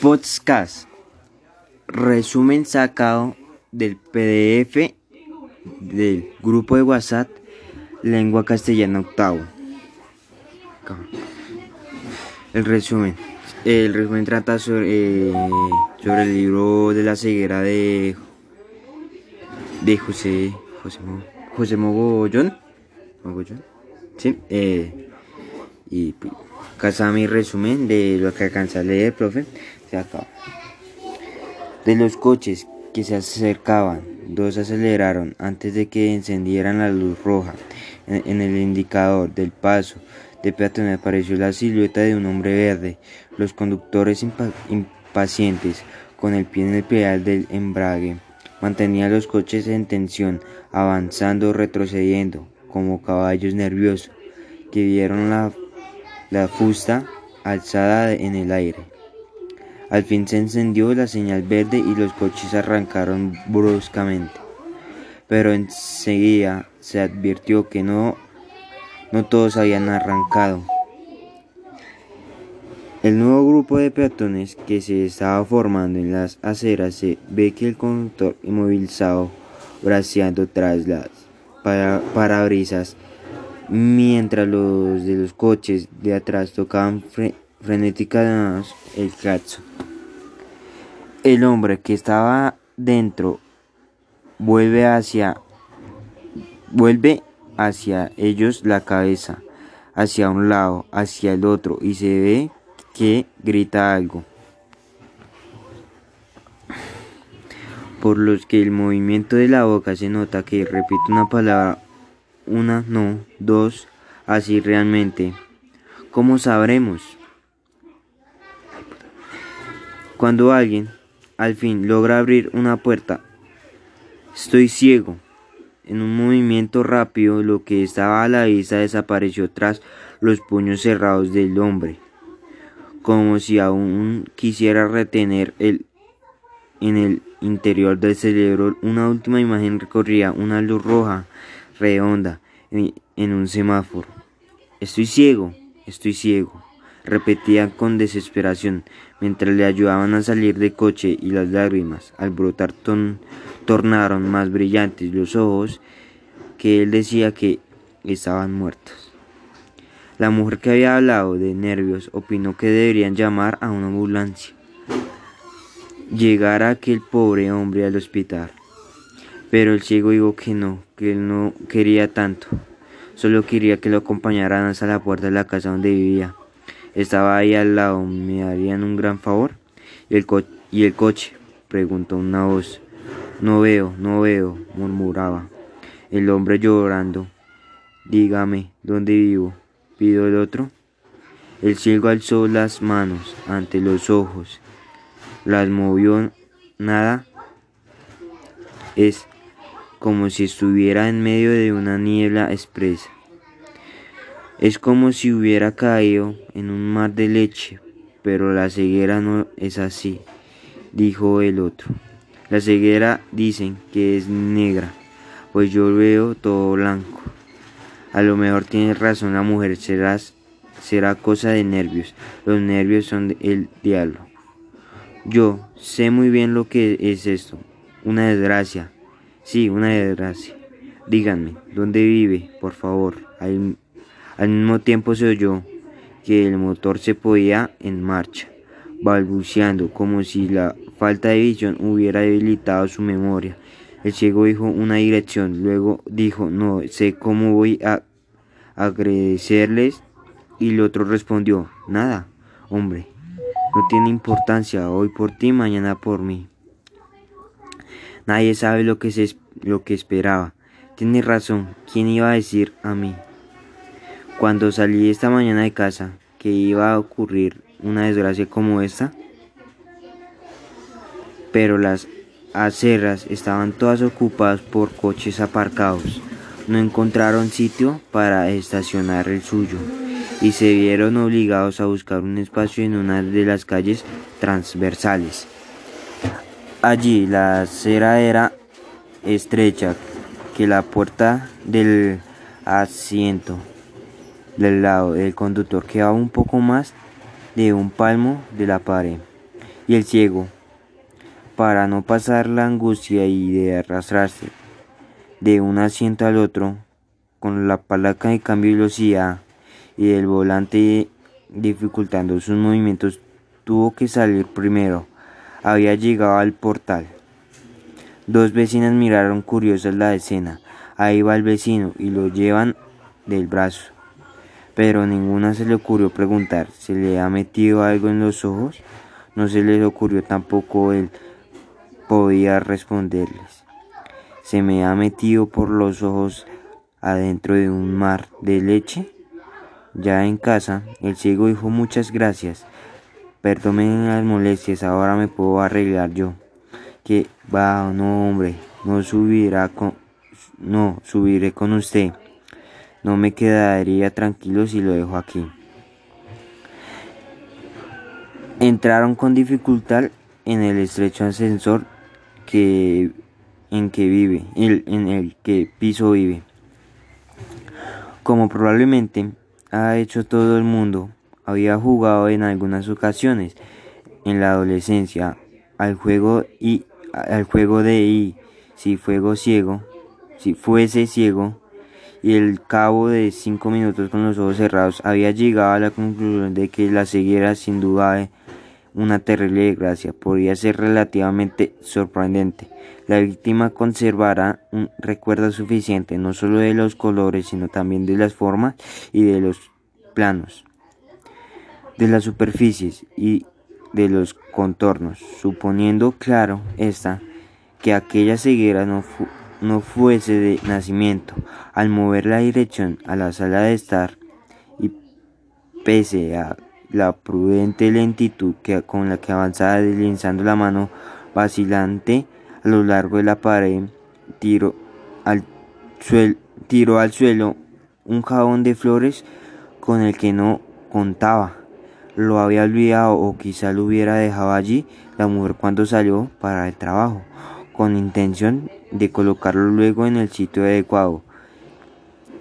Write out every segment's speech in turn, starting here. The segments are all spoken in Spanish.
Podcast. Resumen sacado del PDF del grupo de WhatsApp Lengua Castellana Octavo. El resumen. El resumen trata sobre, eh, sobre el libro de la ceguera de, de José José, José Mogollón. Mogollón. Sí. eh, y pues, está mi resumen de lo que alcanza a leer, profe. De los coches que se acercaban, dos aceleraron antes de que encendieran la luz roja. En, el indicador del paso de peatones apareció la silueta de un hombre verde. Los conductores impa- impacientes, con el pie en el pedal del embrague, mantenían los coches en tensión, avanzando o retrocediendo, como caballos nerviosos, que vieron la, la fusta alzada en el aire. Al fin se encendió la señal verde y los coches arrancaron bruscamente. Pero enseguida se advirtió que no, no todos habían arrancado. El nuevo grupo de peatones que se estaba formando en las aceras se ve que el conductor inmovilizado braceando tras las para- parabrisas mientras los de los coches de atrás tocaban fre- frenéticamente el claxon. El hombre que estaba dentro vuelve hacia vuelve hacia ellos la cabeza, hacia un lado, hacia el otro y se ve que grita algo. Por los que el movimiento de la boca se nota que repite una palabra, una, no, dos, así realmente. ¿Cómo sabremos? Cuando alguien al fin logra abrir una puerta, estoy ciego. En un movimiento rápido, lo que estaba a la vista desapareció tras los puños cerrados del hombre, como si aún quisiera retener el, en el interior del cerebro una última imagen recorría una luz roja redonda en, en un semáforo. Estoy ciego, estoy ciego, repetía con desesperación mientras le ayudaban a salir del coche y las lágrimas al brotar ton- tornaron más brillantes los ojos que él decía que estaban muertos. La mujer que había hablado de nervios opinó que deberían llamar a una ambulancia. Llegar a aquel pobre hombre al hospital. Pero el ciego dijo que no, que él no quería tanto. Solo quería que lo acompañaran hasta la puerta de la casa donde vivía. Estaba ahí al lado, ¿me harían un gran favor? ¿Y el, co- ¿y el coche? preguntó una voz. No veo, no veo, murmuraba. El hombre llorando. Dígame, ¿dónde vivo? pidió el otro. El ciego alzó las manos ante los ojos. Las movió nada. Es como si estuviera en medio de una niebla espesa. Es como si hubiera caído en un mar de leche, pero la ceguera no es así, dijo el otro. La ceguera dicen que es negra, pues yo veo todo blanco. A lo mejor tiene razón la mujer, será, será cosa de nervios. Los nervios son el diablo. Yo sé muy bien lo que es esto. Una desgracia. Sí, una desgracia. Díganme, ¿dónde vive? Por favor. Al mismo tiempo se oyó que el motor se podía en marcha, balbuceando como si la falta de visión hubiera debilitado su memoria. El ciego dijo una dirección, luego dijo, no sé cómo voy a agradecerles, y el otro respondió, nada, hombre, no tiene importancia, hoy por ti, mañana por mí. Nadie sabe lo que, se, lo que esperaba. Tiene razón, ¿quién iba a decir a mí? Cuando salí esta mañana de casa, que iba a ocurrir una desgracia como esta, pero las aceras estaban todas ocupadas por coches aparcados. No encontraron sitio para estacionar el suyo y se vieron obligados a buscar un espacio en una de las calles transversales. Allí la acera era estrecha que la puerta del asiento del lado del conductor quedaba un poco más de un palmo de la pared. Y el ciego, para no pasar la angustia y de arrastrarse de un asiento al otro, con la palanca de cambio de velocidad y el volante dificultando sus movimientos, tuvo que salir primero. Había llegado al portal. Dos vecinas miraron curiosas la escena. Ahí va el vecino y lo llevan del brazo. Pero ninguna se le ocurrió preguntar, ¿se le ha metido algo en los ojos? No se les ocurrió tampoco él podía responderles. Se me ha metido por los ojos adentro de un mar de leche. Ya en casa, el ciego dijo muchas gracias. Perdonen las molestias, ahora me puedo arreglar yo. Que va, no hombre, no subirá con, no subiré con usted. No me quedaría tranquilo si lo dejo aquí. Entraron con dificultad en el estrecho ascensor que, en que vive, en el que piso vive. Como probablemente ha hecho todo el mundo, había jugado en algunas ocasiones en la adolescencia al juego y al juego de y si fuego ciego, si fuese ciego, y el cabo de cinco minutos con los ojos cerrados había llegado a la conclusión de que la ceguera sin duda una terrible desgracia podría ser relativamente sorprendente. La víctima conservará un recuerdo suficiente no solo de los colores, sino también de las formas y de los planos, de las superficies y de los contornos, suponiendo claro esta que aquella ceguera no, no fuese de nacimiento. Al mover la dirección a la sala de estar y pese a la prudente lentitud que, con la que avanzaba deslizando la mano vacilante a lo largo de la pared, tiró al, tiró al suelo un jabón de flores con el que no contaba. Lo había olvidado o quizá lo hubiera dejado allí la mujer cuando salió para el trabajo, con intención de colocarlo luego en el sitio adecuado.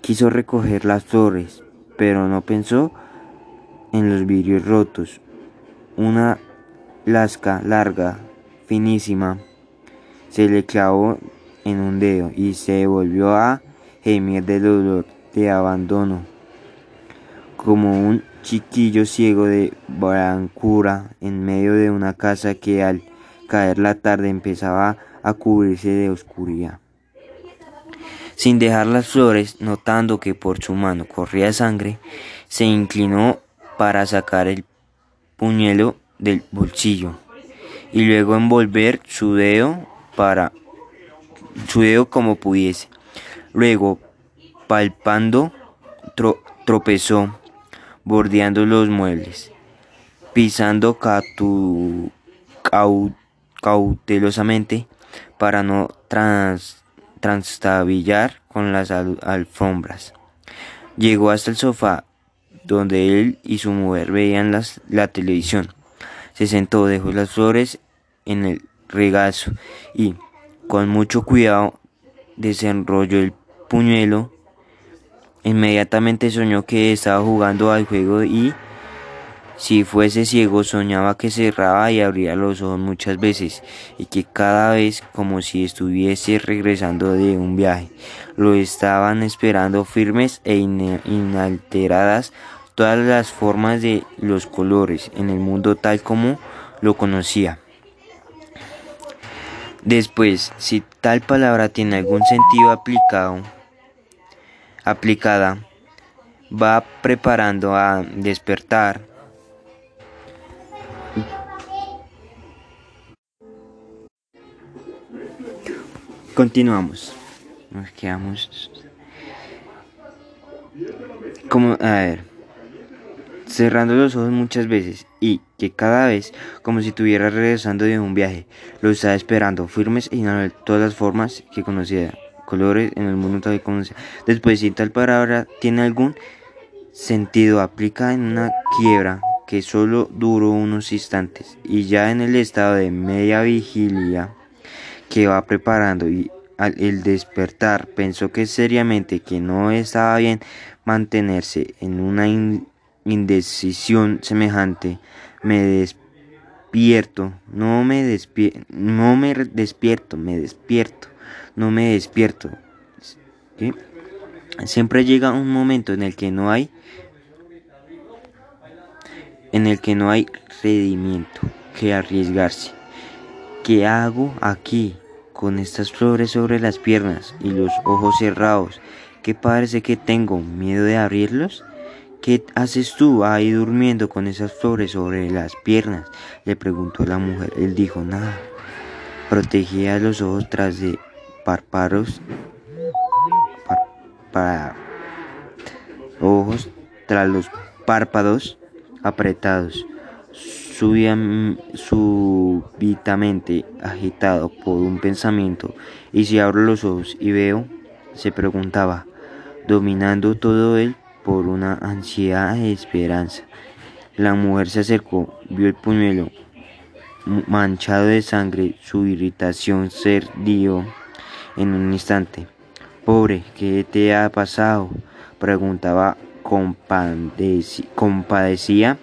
Quiso recoger las flores, pero no pensó en los vidrios rotos. Una lasca larga, finísima, se le clavó en un dedo y se volvió a gemir de dolor de abandono, como un chiquillo ciego de blancura en medio de una casa que al caer la tarde empezaba a cubrirse de oscuridad. Sin dejar las flores, notando que por su mano corría sangre, se inclinó para sacar el puñuelo del bolsillo y luego envolver su dedo para su dedo como pudiese. Luego, palpando, tropezó, bordeando los muebles, pisando cautelosamente para no trans transtabillar con las alfombras. Llegó hasta el sofá donde él y su mujer veían las, la televisión. Se sentó, dejó las flores en el regazo y, con mucho cuidado, desenrolló el puñuelo. Inmediatamente soñó que estaba jugando al juego y, si fuese ciego, soñaba que cerraba y abría los ojos muchas veces y que cada vez como si estuviese regresando de un viaje. Lo estaban esperando firmes e inalteradas todas las formas de los colores en el mundo tal como lo conocía. Después, si tal palabra tiene algún sentido aplicado, aplicada, va preparando a despertar. Continuamos. Nos quedamos. Como, a ver cerrando los ojos muchas veces y que cada vez como si estuviera regresando de un viaje, lo estaba esperando, firmes y no todas las formas que conocía, colores en el mundo y como Después, si tal palabra tiene algún sentido, aplica en una quiebra que solo duró unos instantes y ya en el estado de media vigilia que va preparando y al el despertar pensó que seriamente que no estaba bien mantenerse en una indecisión semejante, me despierto, no me despierto, no me despierto, me despierto, no me despierto. Siempre llega un momento en el que no hay en el que no hay redimiento que arriesgarse. ¿Qué hago aquí con estas flores sobre las piernas y los ojos cerrados? ¿Qué parece que tengo miedo de abrirlos? ¿Qué haces tú ahí durmiendo con esas flores sobre las piernas? Le preguntó la mujer. Él dijo, nada. Protegía los ojos tras de párpados, ojos tras los párpados apretados, súbitamente agitado por un pensamiento, y si abro los ojos y veo, se preguntaba, dominando todo él por una ansiedad de esperanza. La mujer se acercó, vio el puñuelo manchado de sangre, su irritación se dio en un instante. Pobre, ¿qué te ha pasado? preguntaba compadecía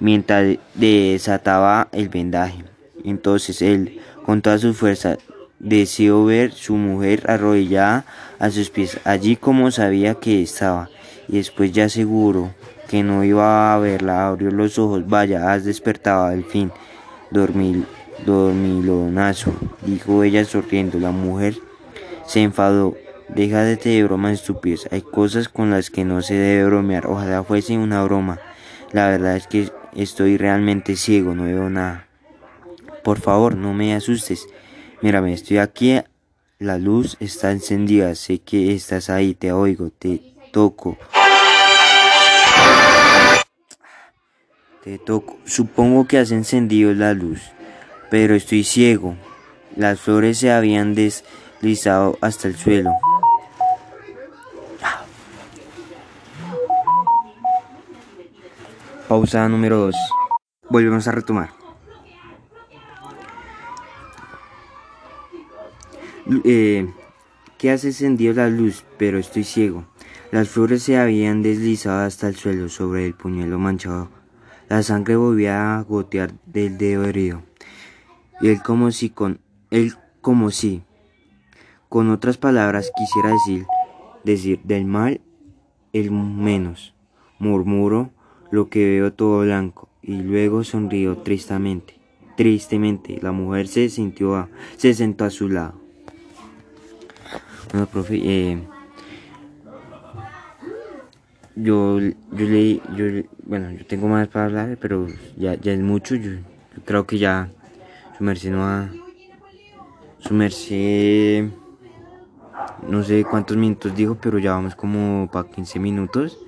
mientras desataba el vendaje. Entonces él, con toda su fuerza, deseó ver su mujer arrodillada a sus pies, allí como sabía que estaba, y después ya seguro que no iba a verla, abrió los ojos, vaya, has despertado al fin, dormil, dormilonazo, dijo ella sonriendo, la mujer se enfadó, Deja de bromas estúpidas. Hay cosas con las que no se debe bromear. Ojalá fuese una broma. La verdad es que estoy realmente ciego, no veo nada. Por favor, no me asustes. Mírame, estoy aquí. La luz está encendida. Sé que estás ahí. Te oigo. Te toco. Te toco. Supongo que has encendido la luz. Pero estoy ciego. Las flores se habían deslizado hasta el suelo. Pausa número 2. Volvemos a retomar. Eh, ¿Qué hace encendido la luz? Pero estoy ciego. Las flores se habían deslizado hasta el suelo sobre el puñuelo manchado. La sangre volvía a gotear del dedo herido. Y él como si con él como si con otras palabras quisiera decir decir del mal el menos. Murmuró lo que veo todo blanco, y luego sonrió tristemente. Tristemente, la mujer se sintió, se sentó a su lado. Bueno, profe, eh, yo, yo leí, yo, bueno, yo tengo más para hablar, pero ya, ya es mucho. Yo, creo que ya su merced no ha, su merced, no sé cuántos minutos dijo, pero ya vamos como para 15 minutos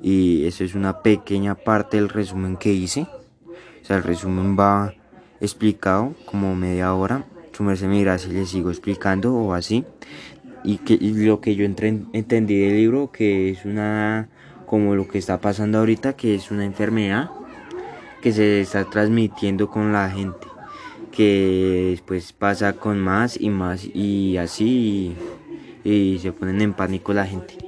y eso es una pequeña parte del resumen que hice. O sea, el resumen va explicado como media hora. Su merced me dirá si le sigo explicando o así. Y, que, lo que yo entendí del libro, que es una, como lo que está pasando ahorita, que es una enfermedad que se está transmitiendo con la gente. Que después pasa con más y más y así y se ponen en pánico la gente.